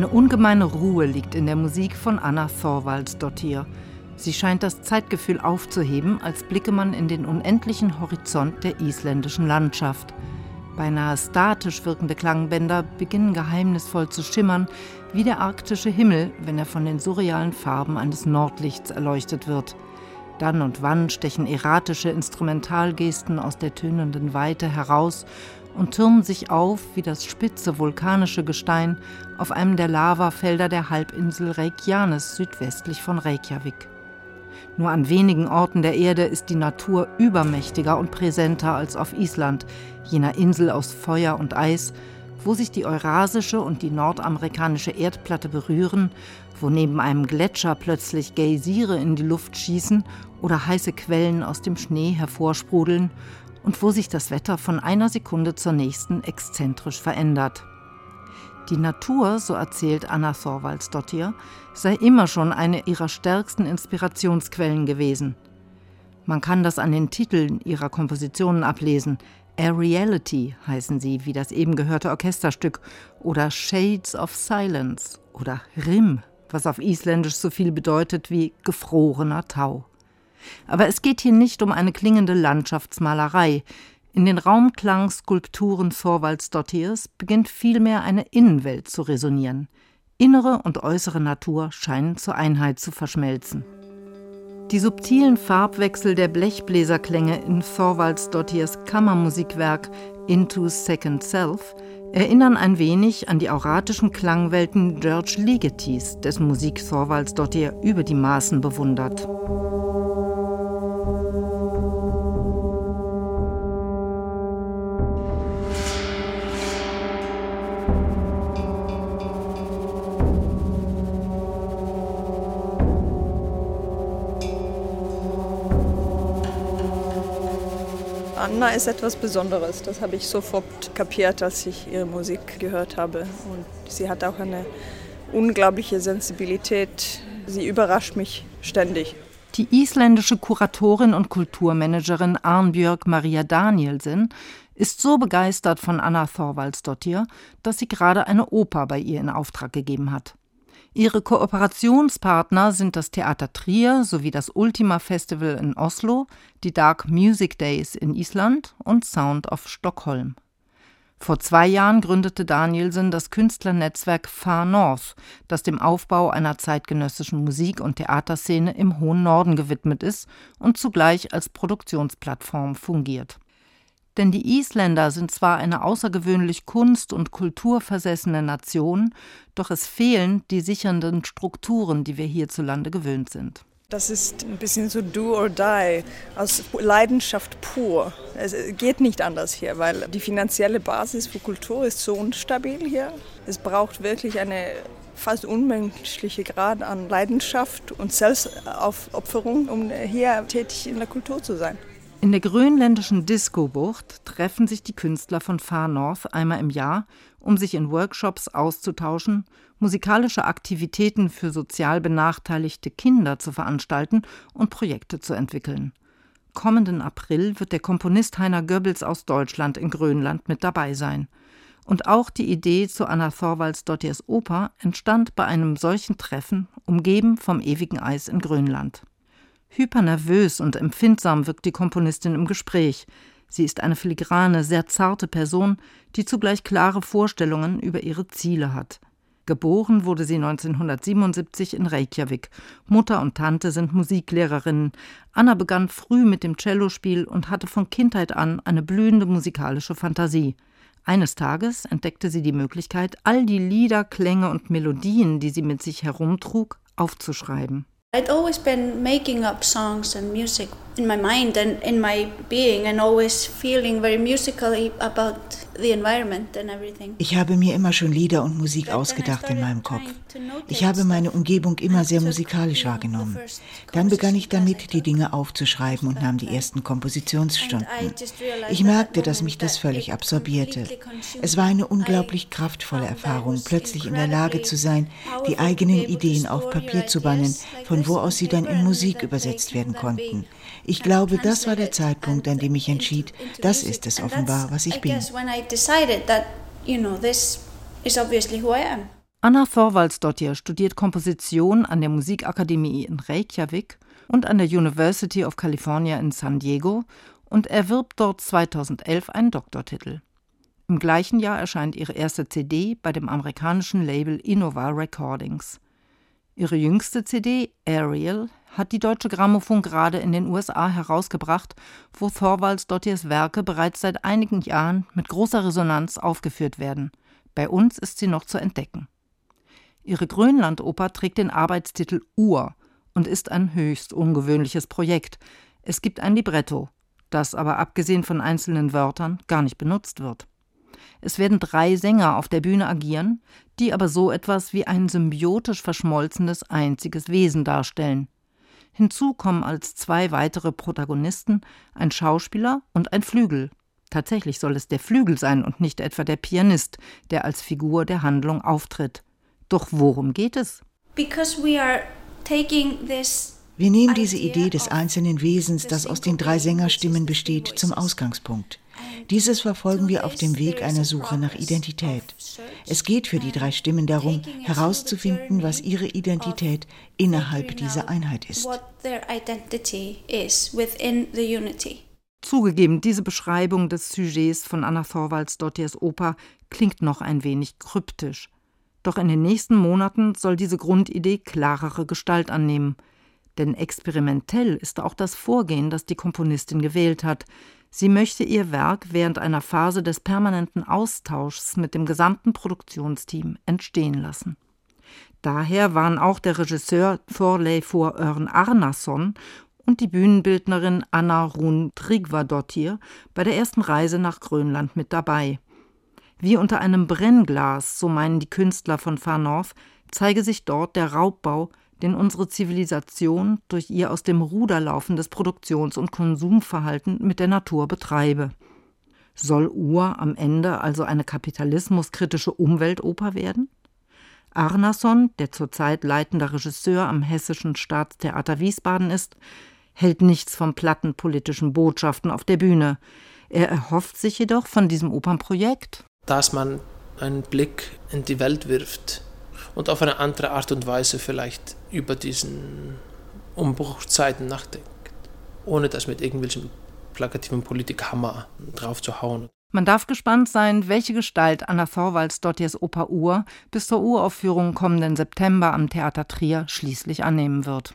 Eine ungemeine Ruhe liegt in der Musik von Anna Thorvaldsdottir. Sie scheint das Zeitgefühl aufzuheben, als blicke man in den unendlichen Horizont der isländischen Landschaft. Beinahe statisch wirkende Klangbänder beginnen geheimnisvoll zu schimmern, wie der arktische Himmel, wenn er von den surrealen Farben eines Nordlichts erleuchtet wird. Dann und wann stechen erratische Instrumentalgesten aus der tönenden Weite heraus und türmen sich auf wie das spitze vulkanische Gestein auf einem der Lavafelder der Halbinsel Reykjanes südwestlich von Reykjavik. Nur an wenigen Orten der Erde ist die Natur übermächtiger und präsenter als auf Island, jener Insel aus Feuer und Eis, wo sich die eurasische und die nordamerikanische Erdplatte berühren, wo neben einem Gletscher plötzlich Geysire in die Luft schießen oder heiße Quellen aus dem Schnee hervorsprudeln und wo sich das Wetter von einer Sekunde zur nächsten exzentrisch verändert. Die Natur, so erzählt Anna Thorvaldsdottir, sei immer schon eine ihrer stärksten Inspirationsquellen gewesen. Man kann das an den Titeln ihrer Kompositionen ablesen. Aeriality heißen sie, wie das eben gehörte Orchesterstück, oder Shades of Silence oder Rim, was auf Isländisch so viel bedeutet wie gefrorener Tau. Aber es geht hier nicht um eine klingende Landschaftsmalerei. In den Raumklangskulpturen Thorvaldsdottirs beginnt vielmehr eine Innenwelt zu resonieren. Innere und äußere Natur scheinen zur Einheit zu verschmelzen. Die subtilen Farbwechsel der Blechbläserklänge in Thorvaldsdottirs Kammermusikwerk Into Second Self erinnern ein wenig an die auratischen Klangwelten George Ligetis, dessen Musik Thorvaldsdottir über die Maßen bewundert. Anna ist etwas Besonderes. Das habe ich sofort kapiert, als ich ihre Musik gehört habe. Und sie hat auch eine unglaubliche Sensibilität. Sie überrascht mich ständig. Die isländische Kuratorin und Kulturmanagerin Arnbjörg Maria Danielsen ist so begeistert von Anna Thorvaldsdottir, dass sie gerade eine Oper bei ihr in Auftrag gegeben hat. Ihre Kooperationspartner sind das Theater Trier sowie das Ultima Festival in Oslo, die Dark Music Days in Island und Sound of Stockholm. Vor zwei Jahren gründete Danielsen das Künstlernetzwerk Far North, das dem Aufbau einer zeitgenössischen Musik- und Theaterszene im hohen Norden gewidmet ist und zugleich als Produktionsplattform fungiert. Denn die Isländer sind zwar eine außergewöhnlich kunst- und kulturversessene Nation, doch es fehlen die sichernden Strukturen, die wir hierzulande gewöhnt sind. Das ist ein bisschen so do or die, aus Leidenschaft pur. Es geht nicht anders hier, weil die finanzielle Basis für Kultur ist so unstabil hier. Es braucht wirklich eine fast unmenschliche Grad an Leidenschaft und Selbstaufopferung, um hier tätig in der Kultur zu sein. In der grönländischen Disco-Bucht treffen sich die Künstler von Far North einmal im Jahr, um sich in Workshops auszutauschen, musikalische Aktivitäten für sozial benachteiligte Kinder zu veranstalten und Projekte zu entwickeln. Kommenden April wird der Komponist Heiner Goebbels aus Deutschland in Grönland mit dabei sein. Und auch die Idee zu Anna Thorvaldsdottirs Oper entstand bei einem solchen Treffen, umgeben vom ewigen Eis in Grönland. Hypernervös und empfindsam wirkt die Komponistin im Gespräch. Sie ist eine filigrane, sehr zarte Person, die zugleich klare Vorstellungen über ihre Ziele hat. Geboren wurde sie 1977 in Reykjavik. Mutter und Tante sind Musiklehrerinnen. Anna begann früh mit dem Cellospiel und hatte von Kindheit an eine blühende musikalische Fantasie. Eines Tages entdeckte sie die Möglichkeit, all die Lieder, Klänge und Melodien, die sie mit sich herumtrug, aufzuschreiben. I'd always been making up songs and music in my mind and in my being and always feeling very musically about Ich habe mir immer schon Lieder und Musik ausgedacht in meinem Kopf. Ich habe meine Umgebung immer sehr musikalisch wahrgenommen. Dann begann ich damit, die Dinge aufzuschreiben und nahm die ersten Kompositionsstunden. Ich merkte, dass mich das völlig absorbierte. Es war eine unglaublich kraftvolle Erfahrung, plötzlich in der Lage zu sein, die eigenen Ideen auf Papier zu bannen, von wo aus sie dann in Musik übersetzt werden konnten. Ich glaube, das war der Zeitpunkt, an dem ich entschied, das ist es offenbar, was ich bin. Anna Thorvaldsdottir studiert Komposition an der Musikakademie in Reykjavik und an der University of California in San Diego und erwirbt dort 2011 einen Doktortitel. Im gleichen Jahr erscheint ihre erste CD bei dem amerikanischen Label Innova Recordings. Ihre jüngste CD, Ariel, hat die Deutsche Grammophon gerade in den USA herausgebracht, wo Thorvaldsdottirs Werke bereits seit einigen Jahren mit großer Resonanz aufgeführt werden. Bei uns ist sie noch zu entdecken. Ihre Grönlandoper trägt den Arbeitstitel Ur und ist ein höchst ungewöhnliches Projekt. Es gibt ein Libretto, das aber abgesehen von einzelnen Wörtern gar nicht benutzt wird. Es werden drei Sänger auf der Bühne agieren, die aber so etwas wie ein symbiotisch verschmolzenes einziges Wesen darstellen. Hinzu kommen als zwei weitere Protagonisten ein Schauspieler und ein Flügel. Tatsächlich soll es der Flügel sein und nicht etwa der Pianist, der als Figur der Handlung auftritt. Doch worum geht es? Wir nehmen diese Idee des einzelnen Wesens, das aus den drei Sängerstimmen besteht, zum Ausgangspunkt. Dieses verfolgen wir auf dem Weg einer Suche nach Identität. Es geht für die drei Stimmen darum, herauszufinden, was ihre Identität innerhalb dieser Einheit ist. Zugegeben, diese Beschreibung des Sujets von Anna Thorvaldsdottirs Oper klingt noch ein wenig kryptisch. Doch in den nächsten Monaten soll diese Grundidee klarere Gestalt annehmen. Denn experimentell ist auch das Vorgehen, das die Komponistin gewählt hat. Sie möchte ihr Werk während einer Phase des permanenten Austauschs mit dem gesamten Produktionsteam entstehen lassen. Daher waren auch der Regisseur Thorleifur Örn Arnason und die Bühnenbildnerin Anna Run Trigvadottir bei der ersten Reise nach Grönland mit dabei. Wie unter einem Brennglas, so meinen die Künstler von Far North, zeige sich dort der Raubbau, den unsere Zivilisation durch ihr aus dem Ruder laufendes Produktions- und Konsumverhalten mit der Natur betreibe. Soll Ur am Ende also eine kapitalismuskritische Umweltoper werden? Arnason, der zurzeit leitender Regisseur am Hessischen Staatstheater Wiesbaden ist, hält nichts von platten politischen Botschaften auf der Bühne. Er erhofft sich jedoch von diesem Opernprojekt dass man einen Blick in die Welt wirft und auf eine andere Art und Weise vielleicht über diesen Umbruchzeiten nachdenkt, ohne das mit irgendwelchem plakativen Politikhammer drauf zu hauen. Man darf gespannt sein, welche Gestalt Anna Thorvalds-Dottiers Oper Ur bis zur Uraufführung kommenden September am Theater Trier schließlich annehmen wird.